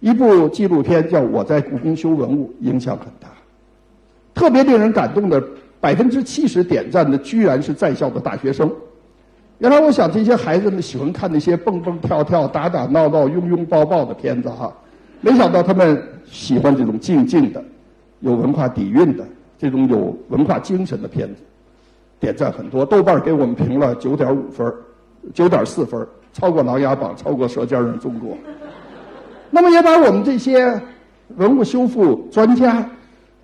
一部纪录片叫《我在故宫修文物》，影响很大。特别令人感动的，百分之七十点赞的居然是在校的大学生。原来我想这些孩子们喜欢看那些蹦蹦跳跳、打打闹闹、拥拥抱抱的片子哈，没想到他们喜欢这种静静的、有文化底蕴的、这种有文化精神的片子。点赞很多，豆瓣给我们评了九点五分，九点四分，超过《琅琊榜》，超过《舌尖上的中国》。那么也把我们这些文物修复专家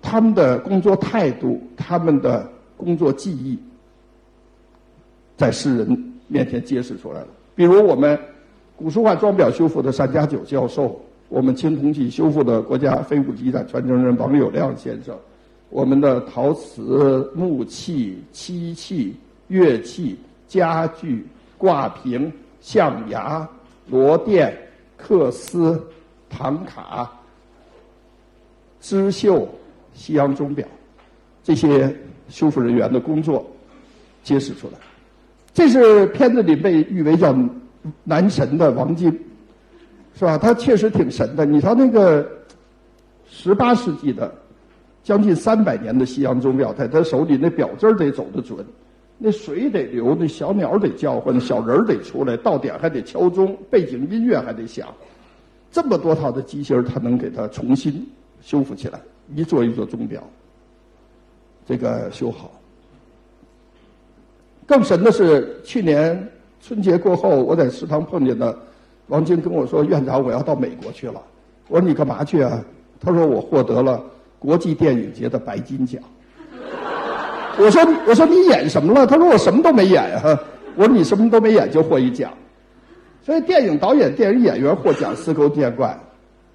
他们的工作态度、他们的工作技艺，在世人面前揭示出来了。比如我们古书画装裱修复的单家九教授，我们青铜器修复的国家非物质遗产传承人王友亮先生。我们的陶瓷、木器、漆器、乐器、家具、挂屏、象牙、螺钿、缂丝、唐卡、织绣、西洋钟表，这些修复人员的工作揭示出来。这是片子里被誉为叫“男神”的王晶，是吧？他确实挺神的。你瞧那个十八世纪的。将近三百年的西洋钟表，在他手里那表针得走得准，那水得流，那小鸟得叫唤，小人得出来，到点还得敲钟，背景音乐还得响，这么多套的机芯儿他能给它重新修复起来，一座一座钟表，这个修好。更神的是，去年春节过后，我在食堂碰见的王晶跟我说：“院长，我要到美国去了。”我说：“你干嘛去啊？”他说：“我获得了。”国际电影节的白金奖。我说：“我说你演什么了？”他说：“我什么都没演啊。”我说：“你什么都没演就获一奖。”所以电影导演、电影演员获奖司空见惯，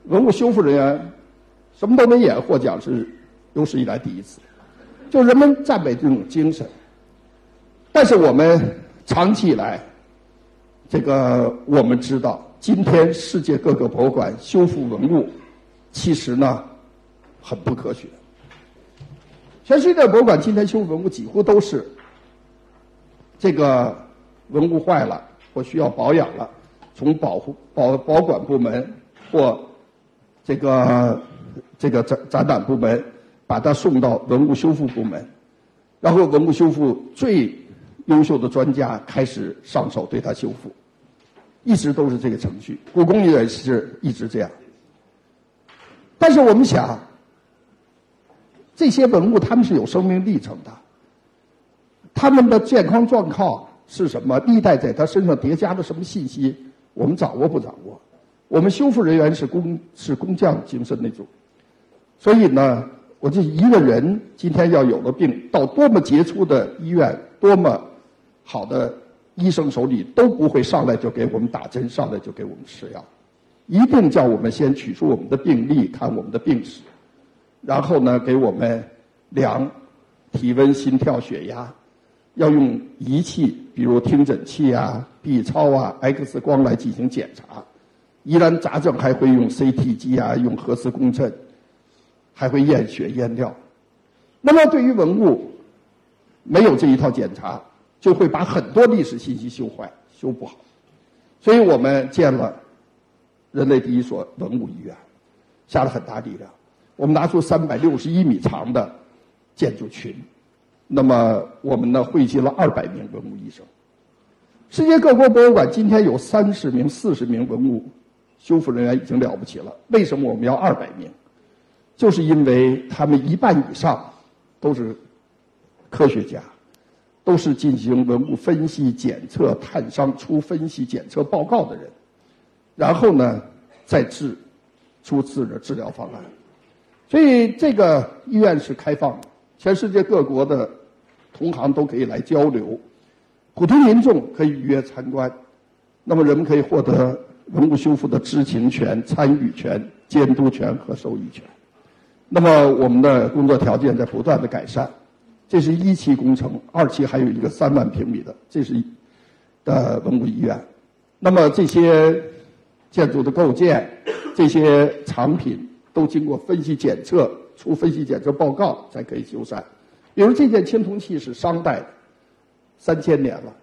文物修复人员什么都没演获奖是有史以来第一次，就人们赞美这种精神。但是我们长期以来，这个我们知道，今天世界各个博物馆修复文物，其实呢。很不科学。全世界博物馆今天修文物几乎都是这个文物坏了或需要保养了，从保护保保管部门或这个这个展展览部门把它送到文物修复部门，然后文物修复最优秀的专家开始上手对它修复，一直都是这个程序。故宫也是一直这样。但是我们想。这些文物他们是有生命历程的，他们的健康状况是什么？历代在他身上叠加了什么信息？我们掌握不掌握？我们修复人员是工是工匠精神那种，所以呢，我这一个人今天要有了病，到多么杰出的医院，多么好的医生手里，都不会上来就给我们打针，上来就给我们吃药，一定叫我们先取出我们的病历，看我们的病史。然后呢，给我们量体温、心跳、血压，要用仪器，比如听诊器啊、B 超啊、X 光来进行检查。疑难杂症还会用 CT 机啊，用核磁共振，还会验血验尿。那么对于文物，没有这一套检查，就会把很多历史信息修坏、修不好。所以我们建了人类第一所文物医院，下了很大力量。我们拿出三百六十一米长的建筑群，那么我们呢汇集了二百名文物医生。世界各国博物馆今天有三十名、四十名文物修复人员已经了不起了。为什么我们要二百名？就是因为他们一半以上都是科学家，都是进行文物分析、检测、探伤出分析检测报告的人，然后呢再治出自的治疗方案。所以这个医院是开放的，全世界各国的同行都可以来交流，普通民众可以预约参观，那么人们可以获得文物修复的知情权、参与权、监督权和受益权。那么我们的工作条件在不断的改善，这是一期工程，二期还有一个三万平米的，这是的文物医院。那么这些建筑的构建，这些藏品。都经过分析检测，出分析检测报告才可以修缮。比如这件青铜器是商代的，三千年了，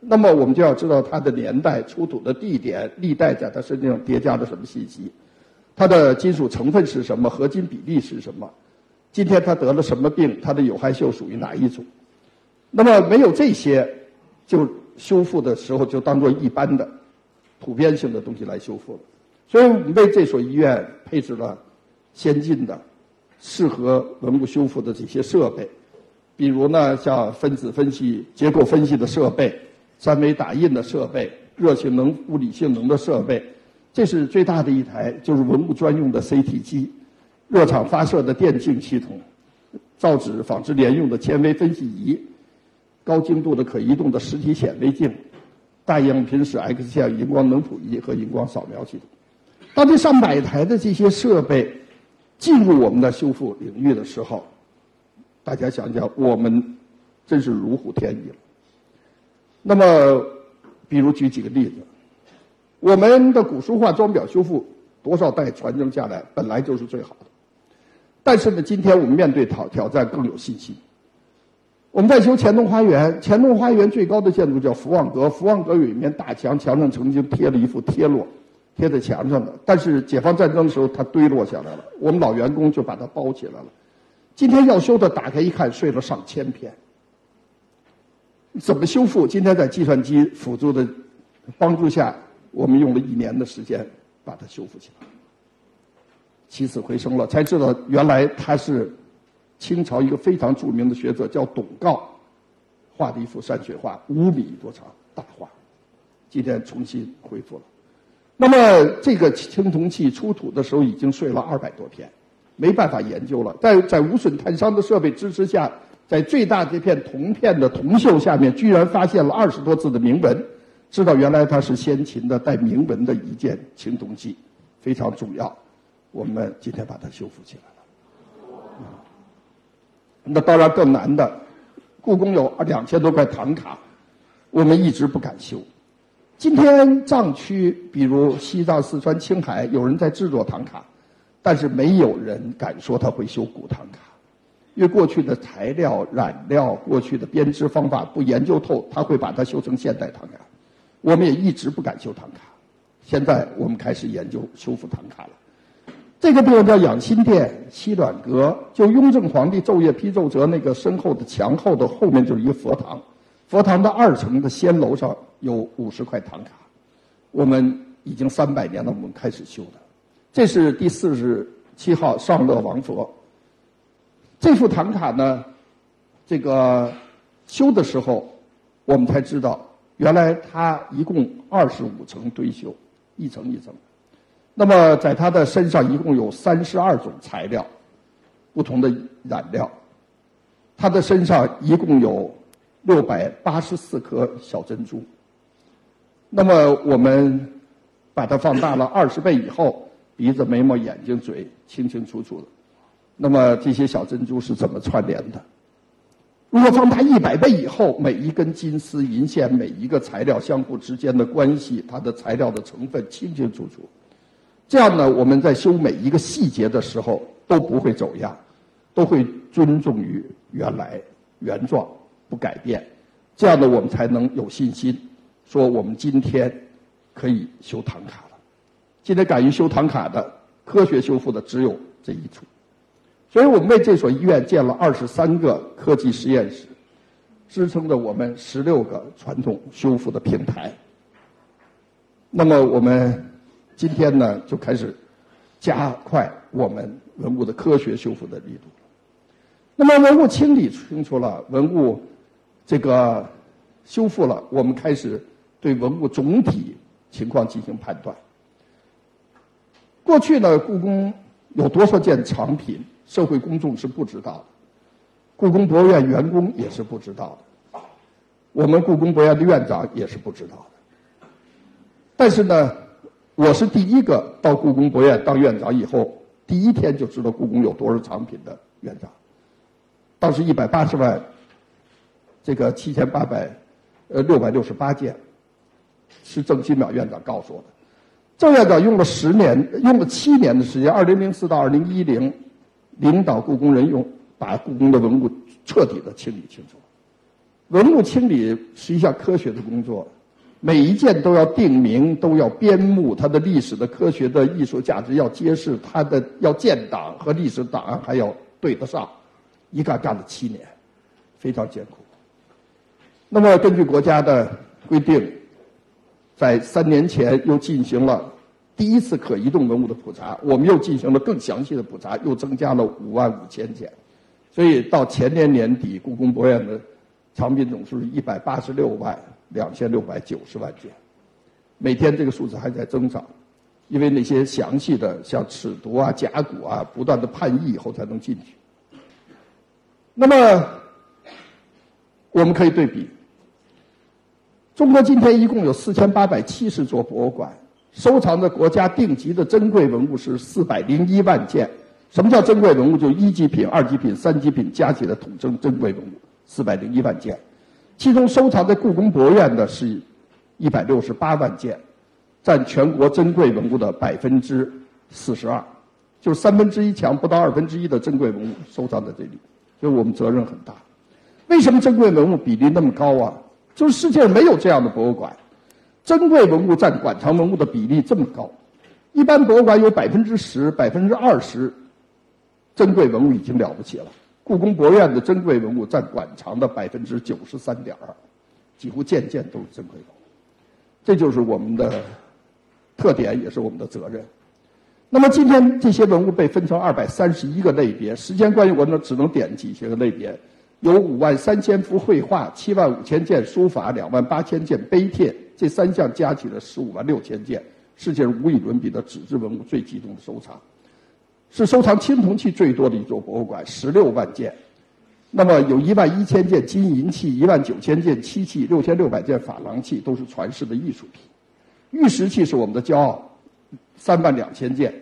那么我们就要知道它的年代、出土的地点、历代在它身上叠加的什么信息。它的金属成分是什么，合金比例是什么，今天它得了什么病，它的有害锈属于哪一种？那么没有这些，就修复的时候就当做一般的、普遍性的东西来修复了。所以我们为这所医院配置了先进的、适合文物修复的这些设备，比如呢，像分子分析、结构分析的设备、三维打印的设备、热性能、物理性能的设备。这是最大的一台，就是文物专用的 CT 机，热场发射的电镜系统，造纸、纺织连用的纤维分析仪，高精度的可移动的实体显微镜，大样品室 X 线荧光能谱仪和荧光扫描系统。当这上百台的这些设备进入我们的修复领域的时候，大家想想，我们真是如虎添翼了。那么，比如举几个例子。我们的古书画装裱修复多少代传承下来，本来就是最好的。但是呢，今天我们面对挑挑战更有信心。我们在修乾隆花园，乾隆花园最高的建筑叫福旺阁，福旺阁有一面大墙，墙上曾经贴了一幅贴落，贴在墙上的。但是解放战争的时候，它堆落下来了，我们老员工就把它包起来了。今天要修的，打开一看，睡了上千片。怎么修复？今天在计算机辅助的帮助下。我们用了一年的时间把它修复起来，起死回生了，才知道原来他是清朝一个非常著名的学者，叫董诰画的一幅山水画，五米多长大画，今天重新恢复了。那么这个青铜器出土的时候已经睡了二百多天，没办法研究了。在在无损探伤的设备支持下，在最大这片铜片的铜锈下面，居然发现了二十多字的铭文。知道原来它是先秦的带铭文的一件青铜器，非常重要。我们今天把它修复起来了。那当然更难的，故宫有两千多块唐卡，我们一直不敢修。今天藏区，比如西藏、四川、青海，有人在制作唐卡，但是没有人敢说他会修古唐卡，因为过去的材料、染料、过去的编织方法不研究透，他会把它修成现代唐卡。我们也一直不敢修唐卡，现在我们开始研究修复唐卡了。这个地方叫养心殿西暖阁，就雍正皇帝昼夜批奏折那个深厚的墙后的后面就是一个佛堂，佛堂的二层的仙楼上有五十块唐卡，我们已经三百年了，我们开始修的。这是第四十七号上乐王佛，这幅唐卡呢，这个修的时候，我们才知道。原来它一共二十五层堆修，一层一层。那么在它的身上一共有三十二种材料，不同的染料。它的身上一共有六百八十四颗小珍珠。那么我们把它放大了二十倍以后，鼻子、眉毛、眼睛、嘴清清楚楚的。那么这些小珍珠是怎么串联的？如果放大一百倍以后，每一根金丝银线，每一个材料相互之间的关系，它的材料的成分清清楚楚。这样呢，我们在修每一个细节的时候都不会走样，都会尊重于原来原状，不改变。这样呢，我们才能有信心说我们今天可以修唐卡了。今天敢于修唐卡的，科学修复的只有这一处。所以我们为这所医院建了二十三个科技实验室，支撑着我们十六个传统修复的平台。那么我们今天呢，就开始加快我们文物的科学修复的力度。那么文物清理清楚了，文物这个修复了，我们开始对文物总体情况进行判断。过去呢，故宫有多少件藏品？社会公众是不知道的，故宫博物院员工也是不知道的，我们故宫博物院的院长也是不知道的。但是呢，我是第一个到故宫博物院当院长以后，第一天就知道故宫有多少藏品的院长。当时一百八十万，这个七千八百，呃，六百六十八件，是郑新淼院长告诉我的。郑院长用了十年，用了七年的时间，二零零四到二零一零。领导故宫人用，把故宫的文物彻底的清理清楚。文物清理是一项科学的工作，每一件都要定名，都要编目，它的历史的、科学的、艺术价值要揭示，它的要建档和历史档案还要对得上，一干干了七年，非常艰苦。那么根据国家的规定，在三年前又进行了第一次可移动文物的普查，我们又进行了更详细的普查，又增加了五万五千件，所以到前年年底，故宫博物院的藏品总数是一百八十六万。两千六百九十万件，每天这个数字还在增长，因为那些详细的像尺牍啊、甲骨啊，不断的判译以后才能进去。那么，我们可以对比，中国今天一共有四千八百七十座博物馆，收藏的国家定级的珍贵文物是四百零一万件。什么叫珍贵文物？就一级品、二级品、三级品加起来统称珍贵文物，四百零一万件。其中收藏在故宫博物院的是，一百六十八万件，占全国珍贵文物的百分之四十二，就是三分之一强，不到二分之一的珍贵文物收藏在这里，所以我们责任很大。为什么珍贵文物比例那么高啊？就是世界上没有这样的博物馆，珍贵文物占馆藏文物的比例这么高，一般博物馆有百分之十、百分之二十，珍贵文物已经了不起了。故宫博物院的珍贵文物占馆藏的百分之九十三点二，几乎件件都是珍贵文物，这就是我们的特点，也是我们的责任。那么今天这些文物被分成二百三十一个类别，时间关系，我呢只能点几些个类别：有五万三千幅绘画，七万五千件书法，两万八千件碑帖，这三项加起来十五万六千件，世界上无与伦比的纸质文物最集中的收藏。是收藏青铜器最多的一座博物馆，十六万件。那么有一万一千件金银器，一万九千件漆器，六千六百件珐琅器，都是传世的艺术品。玉石器是我们的骄傲，三万两千件。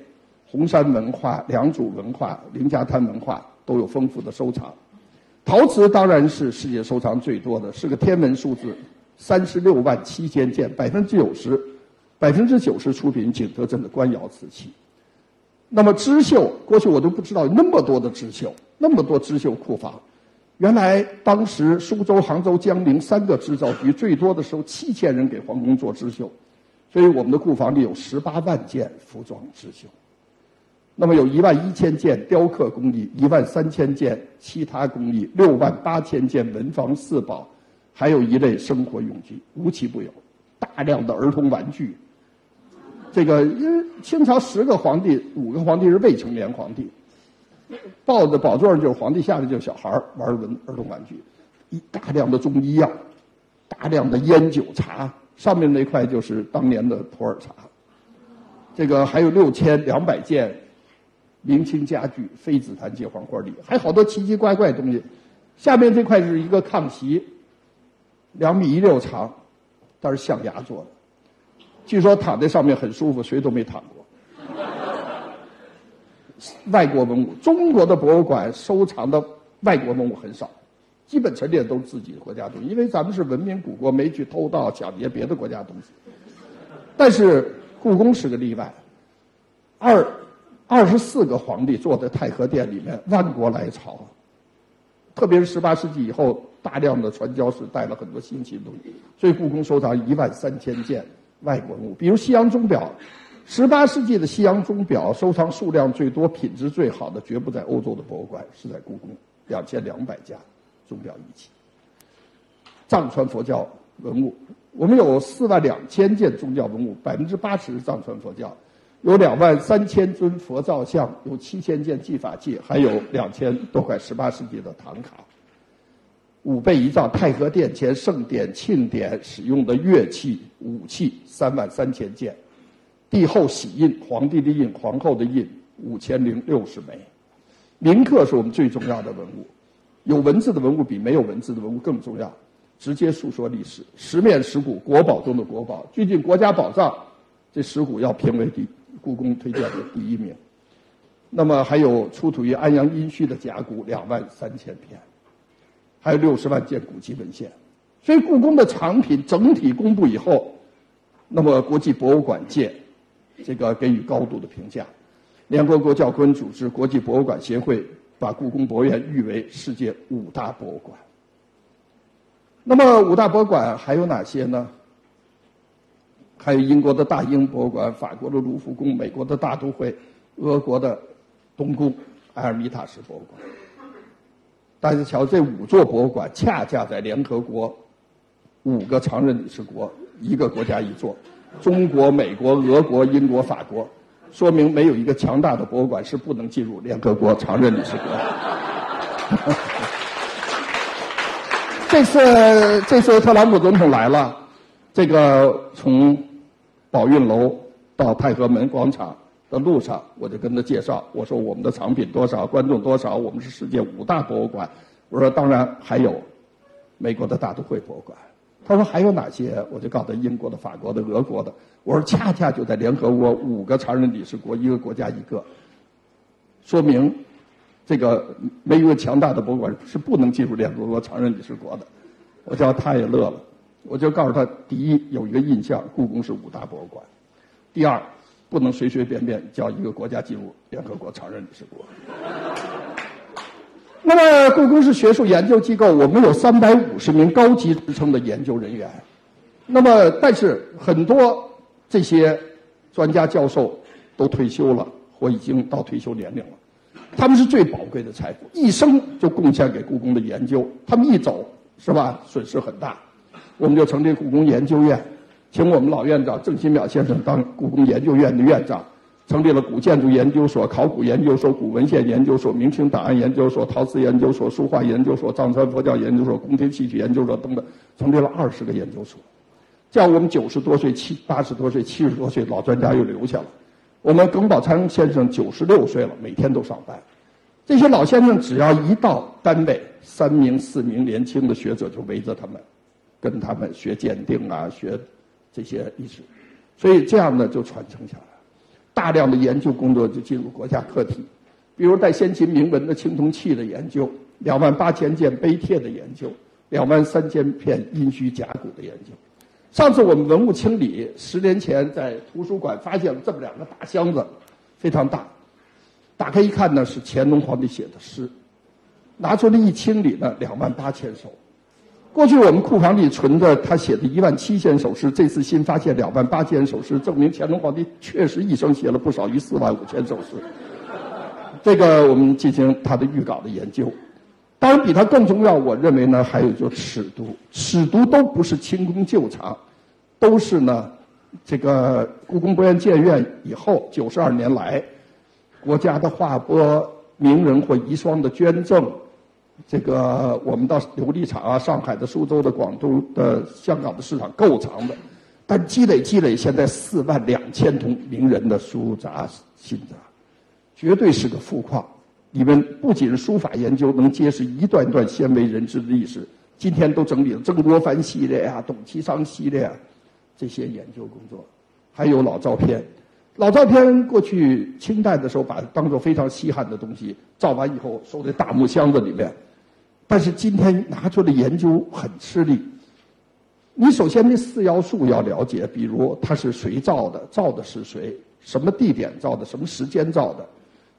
红山文化、良渚文化、凌家滩文化都有丰富的收藏。陶瓷当然是世界收藏最多的，是个天文数字，三十六万七千件，百分之九十，百分之九十出品景德镇的官窑瓷器。那么织绣，过去我都不知道那么多的织绣，那么多织绣库房。原来当时苏州、杭州、江宁三个织造局最多的时候，七千人给皇宫做织绣，所以我们的库房里有十八万件服装织绣。那么有一万一千件雕刻工艺，一万三千件其他工艺，六万八千件文房四宝，还有一类生活用具，无奇不有。大量的儿童玩具。这个因为清朝十个皇帝，五个皇帝是未成年皇帝，抱着宝座上就是皇帝，下面就是小孩玩文儿童玩具，一大量的中医药，大量的烟酒茶，上面那块就是当年的普洱茶，这个还有六千两百件明清家具，妃子坛、借黄花梨，还好多奇奇怪怪的东西，下面这块是一个炕席，两米一六长，它是象牙做的。据说躺在上面很舒服，谁都没躺过。外国文物，中国的博物馆收藏的外国文物很少，基本陈列都是自己的国家东西，因为咱们是文明古国，没去偷盗抢劫别的国家东西。但是故宫是个例外，二二十四个皇帝坐在太和殿里面，万国来朝，特别是十八世纪以后，大量的传教士带了很多新奇的东西，所以故宫收藏一万三千件。外国文物，比如西洋钟表，十八世纪的西洋钟表收藏数量最多、品质最好的，绝不在欧洲的博物馆，是在故宫，两千两百家钟表仪器。藏传佛教文物，我们有四万两千件宗教文物，百分之八十是藏传佛教，有两万三千尊佛造像，有七千件技法器，还有两千多块十八世纪的唐卡。五倍仪仗，太和殿前盛典、庆典使用的乐器、武器三万三千件，帝后玺印、皇帝的印、皇后的印五千零六十枚，铭刻是我们最重要的文物，有文字的文物比没有文字的文物更重要，直接诉说历史。十面石鼓，国宝中的国宝，最近国家宝藏，这石鼓要评为第一故宫推荐的第一名。那么还有出土于安阳殷墟的甲骨两万三千片。还有六十万件古籍文献，所以故宫的藏品整体公布以后，那么国际博物馆界这个给予高度的评价。联合国教科文组织、国际博物馆协会把故宫博物院誉为世界五大博物馆。那么五大博物馆还有哪些呢？还有英国的大英博物馆、法国的卢浮宫、美国的大都会、俄国的东宫、埃尔米塔什博物馆。大家瞧，这五座博物馆恰恰在联合国五个常任理事国，一个国家一座，中国、美国、俄国、英国、法国，说明没有一个强大的博物馆是不能进入联合国常任理事国。这次这次特朗普总统来了，这个从宝运楼到太和门广场。的路上，我就跟他介绍，我说我们的藏品多少，观众多少，我们是世界五大博物馆。我说当然还有美国的大都会博物馆。他说还有哪些？我就告诉他英国的、法国的、俄国的。我说恰恰就在联合国五个常任理事国，一个国家一个，说明这个没有强大的博物馆是不能进入联合国常任理事国的。我叫他也乐了，我就告诉他：第一，有一个印象，故宫是五大博物馆；第二。不能随随便便叫一个国家进入联合国常任理事国。那么，故宫是学术研究机构，我们有三百五十名高级职称的研究人员。那么，但是很多这些专家教授都退休了，或已经到退休年龄了。他们是最宝贵的财富，一生就贡献给故宫的研究。他们一走，是吧？损失很大。我们就成立故宫研究院。请我们老院长郑新淼先生当故宫研究院的院长，成立了古建筑研究所、考古研究所、古文献研究所、明清档案研究所、陶瓷研究所、书画研究所、藏传佛教研究所、宫廷戏曲研究所等等，成立了二十个研究所。这样，我们九十多岁、七八十多岁、七十多岁老专家又留下了。我们耿宝昌先生九十六岁了，每天都上班。这些老先生只要一到单位，三名四名年轻的学者就围着他们，跟他们学鉴定啊，学。这些历史，所以这样呢就传承下来，大量的研究工作就进入国家课题，比如带先秦铭文的青铜器的研究，两万八千件碑帖的研究，两万三千片殷墟甲骨的研究。上次我们文物清理，十年前在图书馆发现了这么两个大箱子，非常大，打开一看呢是乾隆皇帝写的诗，拿出来一清理呢两万八千首。过去我们库房里存着他写的一万七千首诗，这次新发现两万八千首诗，证明乾隆皇帝确实一生写了不少于四万五千首诗。这个我们进行他的预稿的研究。当然，比他更重要，我认为呢，还有就尺牍，尺牍都不是清宫旧藏，都是呢，这个故宫博物院建院以后九十二年来，国家的划拨、名人或遗孀的捐赠。这个我们到琉璃厂啊，上海的、苏州的、广州的、香港的市场够长的，但积累积累，现在四万两千桶名人的书札信札，绝对是个富矿。你们不仅书法研究能揭示一段段鲜为人知的历史，今天都整理了曾国藩系列啊、董其昌系列啊这些研究工作，还有老照片。老照片过去清代的时候，把当做非常稀罕的东西，照完以后收在大木箱子里面。但是今天拿出来研究很吃力。你首先这四要素要了解，比如它是谁造的，造的是谁，什么地点造的，什么时间造的，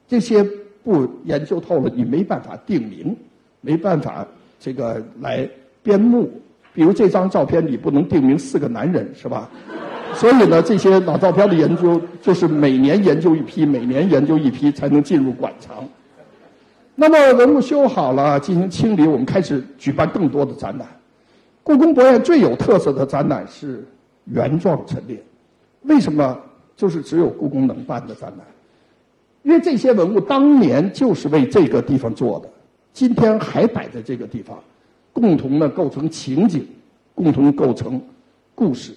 这些不研究透了，你没办法定名，没办法这个来编目。比如这张照片，你不能定名四个男人，是吧？所以呢，这些老照片的研究就是每年研究一批，每年研究一批，才能进入馆藏。那么文物修好了，进行清理，我们开始举办更多的展览。故宫博物院最有特色的展览是原状陈列。为什么？就是只有故宫能办的展览，因为这些文物当年就是为这个地方做的，今天还摆在这个地方，共同呢构成情景，共同构成故事。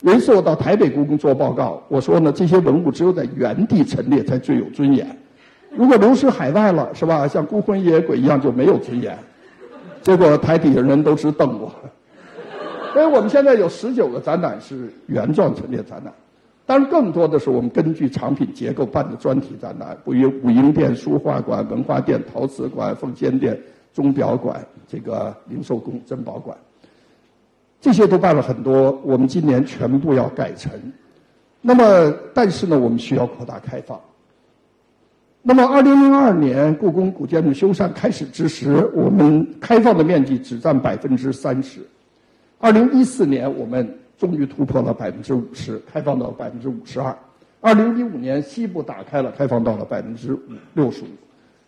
有一次我到台北故宫做报告，我说呢，这些文物只有在原地陈列才最有尊严。如果流失海外了，是吧？像孤魂野鬼一样就没有尊严。结果台底下人都直瞪我。所以我们现在有十九个展览是原状陈列展览，当然更多的是我们根据藏品结构办的专题展览，比如武英殿书画馆、文化殿陶瓷馆、奉先殿钟表馆、这个零售宫珍宝馆，这些都办了很多。我们今年全部要改成。那么，但是呢，我们需要扩大开放。那么，二零零二年故宫古建筑修缮开始之时，我们开放的面积只占百分之三十。二零一四年，我们终于突破了百分之五十，开放到百分之五十二。二零一五年西部打开了，开放到了百分之五六十五。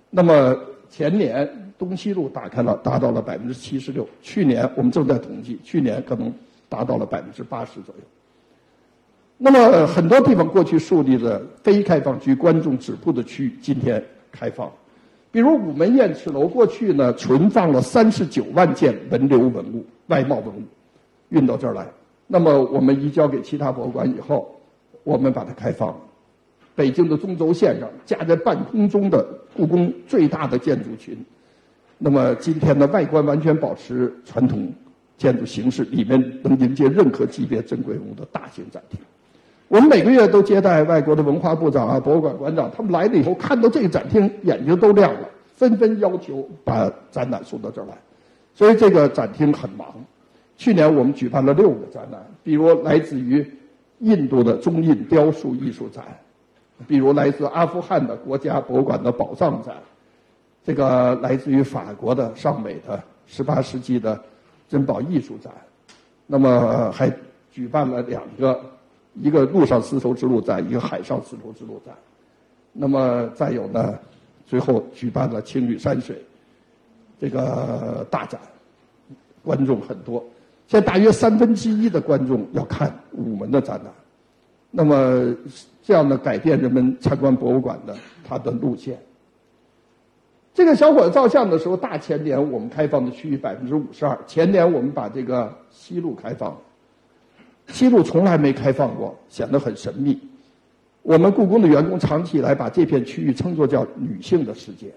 那么前年东西路打开了，达到了百分之七十六。去年我们正在统计，去年可能达到了百分之八十左右。那么很多地方过去树立的非开放区、观众止步的区域，今天开放。比如午门雁翅楼，过去呢存放了三十九万件文流文物、外贸文物，运到这儿来。那么我们移交给其他博物馆以后，我们把它开放。北京的中轴线上架在半空中的故宫最大的建筑群，那么今天的外观完全保持传统建筑形式，里面能迎接任何级别珍贵文物的大型展厅。我们每个月都接待外国的文化部长啊、博物馆馆长，他们来了以后看到这个展厅，眼睛都亮了，纷纷要求把展览送到这儿来。所以这个展厅很忙。去年我们举办了六个展览，比如来自于印度的中印雕塑艺术展，比如来自阿富汗的国家博物馆的宝藏展，这个来自于法国的尚美的十八世纪的珍宝艺术展，那么还举办了两个。一个陆上丝绸之路展，一个海上丝绸之路展，那么再有呢，最后举办了青屿山水这个大展，观众很多，现在大约三分之一的观众要看午门的展览，那么这样的改变人们参观博物馆的它的路线。这个小伙子照相的时候，大前年我们开放的区域百分之五十二，前年我们把这个西路开放。西路从来没开放过，显得很神秘。我们故宫的员工长期以来把这片区域称作叫“女性的世界”。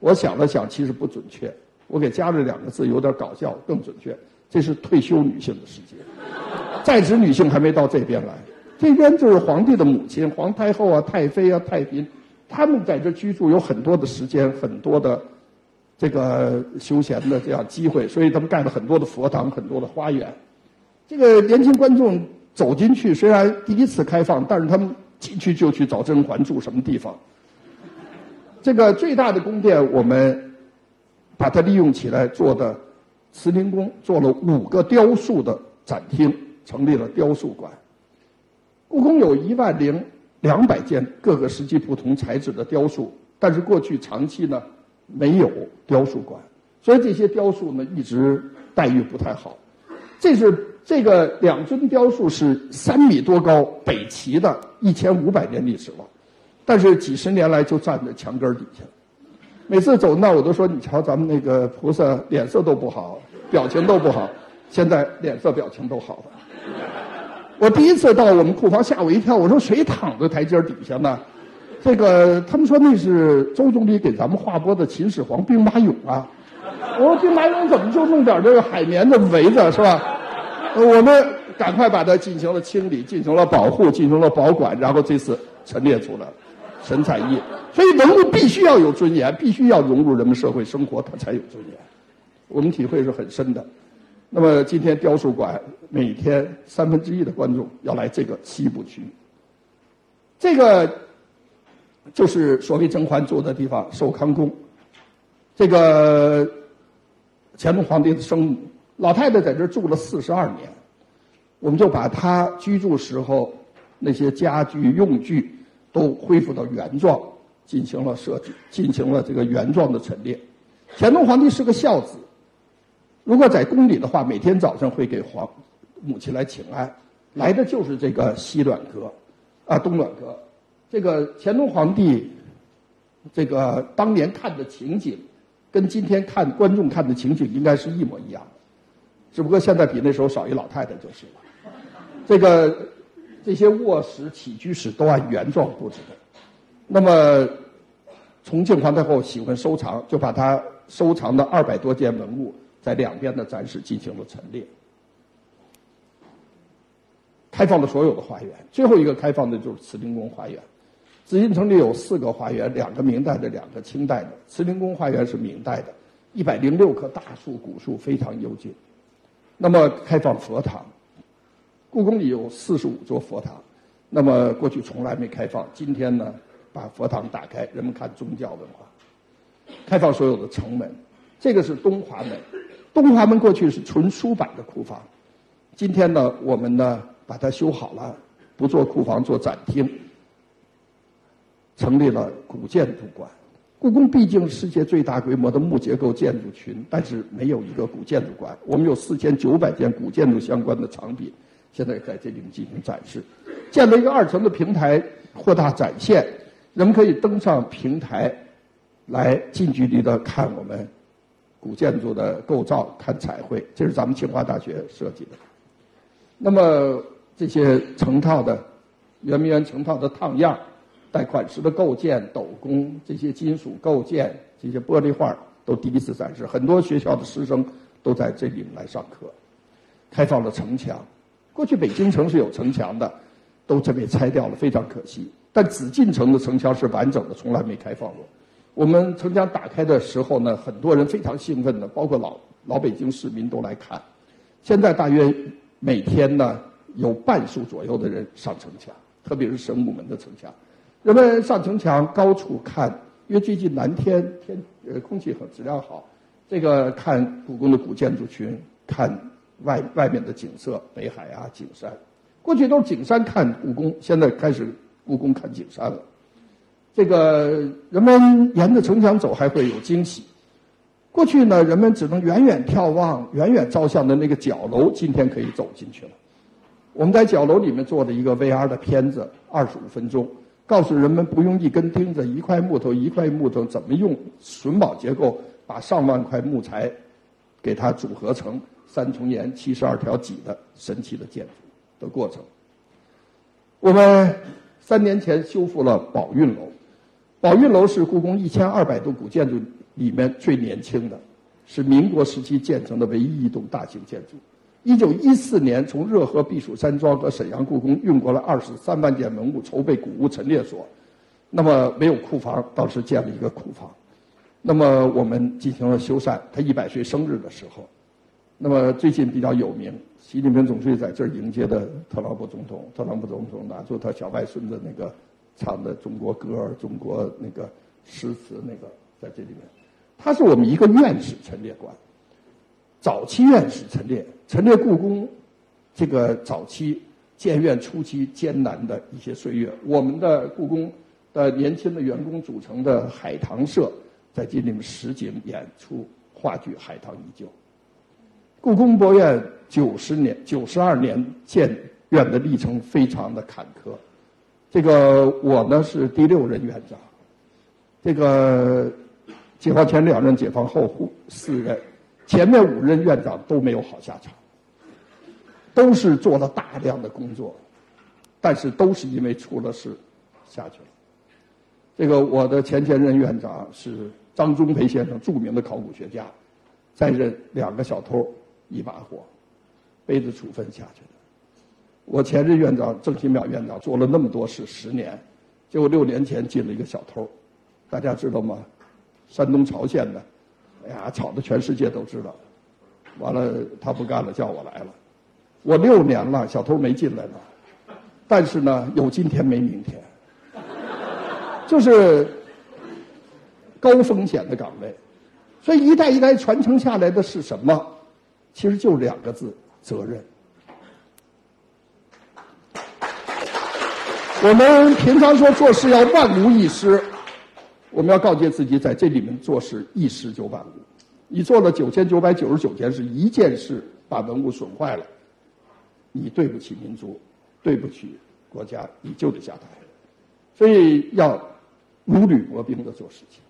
我想了想，其实不准确。我给加了两个字，有点搞笑，更准确。这是退休女性的世界，在职女性还没到这边来。这边就是皇帝的母亲，皇太后啊、太妃啊、太嫔，他们在这居住有很多的时间，很多的这个休闲的这样机会，所以他们盖了很多的佛堂，很多的花园。这个年轻观众走进去，虽然第一次开放，但是他们进去就去找甄嬛住什么地方。这个最大的宫殿，我们把它利用起来做的慈宁宫，做了五个雕塑的展厅，成立了雕塑馆。故宫有一万零两百件各个时期不同材质的雕塑，但是过去长期呢没有雕塑馆，所以这些雕塑呢一直待遇不太好。这是。这个两尊雕塑是三米多高，北齐的，一千五百年历史了，但是几十年来就站在墙根底下。每次走那，我都说你瞧，咱们那个菩萨脸色都不好，表情都不好，现在脸色表情都好了。我第一次到我们库房，吓我一跳，我说谁躺在台阶底下呢？这个他们说那是周总理给咱们划拨的秦始皇兵马俑啊。我说兵马俑怎么就弄点这个海绵的围着是吧？我们赶快把它进行了清理，进行了保护，进行了保管，然后这次陈列出来，神采奕。所以文物必须要有尊严，必须要融入人们社会生活，它才有尊严。我们体会是很深的。那么今天雕塑馆每天三分之一的观众要来这个西部区，这个就是所谓甄嬛住的地方——寿康宫。这个乾隆皇帝的生母。老太太在这住了四十二年，我们就把她居住时候那些家具用具都恢复到原状，进行了设置，进行了这个原状的陈列。乾隆皇帝是个孝子，如果在宫里的话，每天早上会给皇母亲来请安，来的就是这个西暖阁，啊东暖阁。这个乾隆皇帝，这个当年看的情景，跟今天看观众看的情景应该是一模一样的。只不过现在比那时候少一老太太就是了。这个这些卧室、起居室都按原状布置的。那么，重庆皇太后喜欢收藏，就把她收藏的二百多件文物在两边的展示进行了陈列。开放了所有的花园，最后一个开放的就是慈宁宫花园。紫禁城里有四个花园，两个明代的，两个清代的。慈宁宫花园是明代的，一百零六棵大树、古树非常幽静。那么开放佛堂，故宫里有四十五座佛堂，那么过去从来没开放，今天呢把佛堂打开，人们看宗教文化。开放所有的城门，这个是东华门，东华门过去是纯书版的库房，今天呢，我们呢把它修好了，不做库房，做展厅，成立了古建筑馆。故宫毕竟世界最大规模的木结构建筑群，但是没有一个古建筑馆。我们有四千九百件古建筑相关的藏品，现在在这里面进行展示。建了一个二层的平台，扩大展现，人们可以登上平台，来近距离的看我们古建筑的构造，看彩绘。这是咱们清华大学设计的。那么这些成套的圆明园成套的烫样。带款式的构件、斗拱，这些金属构件、这些玻璃画都第一次展示。很多学校的师生都在这里来上课。开放了城墙，过去北京城是有城墙的，都这被拆掉了，非常可惜。但紫禁城的城墙是完整的，从来没开放过。我们城墙打开的时候呢，很多人非常兴奋的，包括老老北京市民都来看。现在大约每天呢有半数左右的人上城墙，特别是神武门的城墙。人们上城墙高处看，因为最近蓝天天呃空气和质量好，这个看故宫的古建筑群，看外外面的景色，北海啊景山，过去都是景山看故宫，现在开始故宫看景山了。这个人们沿着城墙走还会有惊喜。过去呢，人们只能远远眺望、远远照相的那个角楼，今天可以走进去了。我们在角楼里面做的一个 VR 的片子，二十五分钟。告诉人们不用一根钉子、一块木头、一块木头，怎么用榫卯结构把上万块木材给它组合成三重檐、七十二条脊的神奇的建筑的过程。我们三年前修复了宝运楼，宝运楼是故宫一千二百多古建筑里面最年轻的，是民国时期建成的唯一一栋大型建筑。一九一四年，从热河避暑山庄和沈阳故宫运过了二十三万件文物，筹备古物陈列所。那么没有库房，当时建了一个库房。那么我们进行了修缮。他一百岁生日的时候，那么最近比较有名，习近平总书记在这儿迎接的特朗普总统。特朗普总统拿出他小外孙子那个唱的中国歌、中国那个诗词那个在这里面。他是我们一个院士陈列馆。早期院士陈列陈列故宫，这个早期建院初期艰难的一些岁月，我们的故宫的年轻的员工组成的海棠社，在这里面实景演出话剧《海棠依旧》。故宫博物院九十年九十二年建院的历程非常的坎坷，这个我呢是第六任院长，这个解放前两任，解放后四任。前面五任院长都没有好下场，都是做了大量的工作，但是都是因为出了事下去了。这个我的前前任院长是张忠培先生，著名的考古学家，在任两个小偷一把火，被子处分下去的。我前任院长郑新淼院长做了那么多事十年，结果六年前进了一个小偷，大家知道吗？山东曹县的。哎呀，吵得全世界都知道，完了他不干了，叫我来了。我六年了，小偷没进来呢，但是呢，有今天没明天，就是高风险的岗位。所以一代一代传承下来的是什么？其实就两个字：责任。我们平常说做事要万无一失。我们要告诫自己，在这里面做事一失就万无。你做了九千九百九十九件事，一件事把文物损坏了，你对不起民族，对不起国家，你就得下台。所以要如履薄冰的做事情。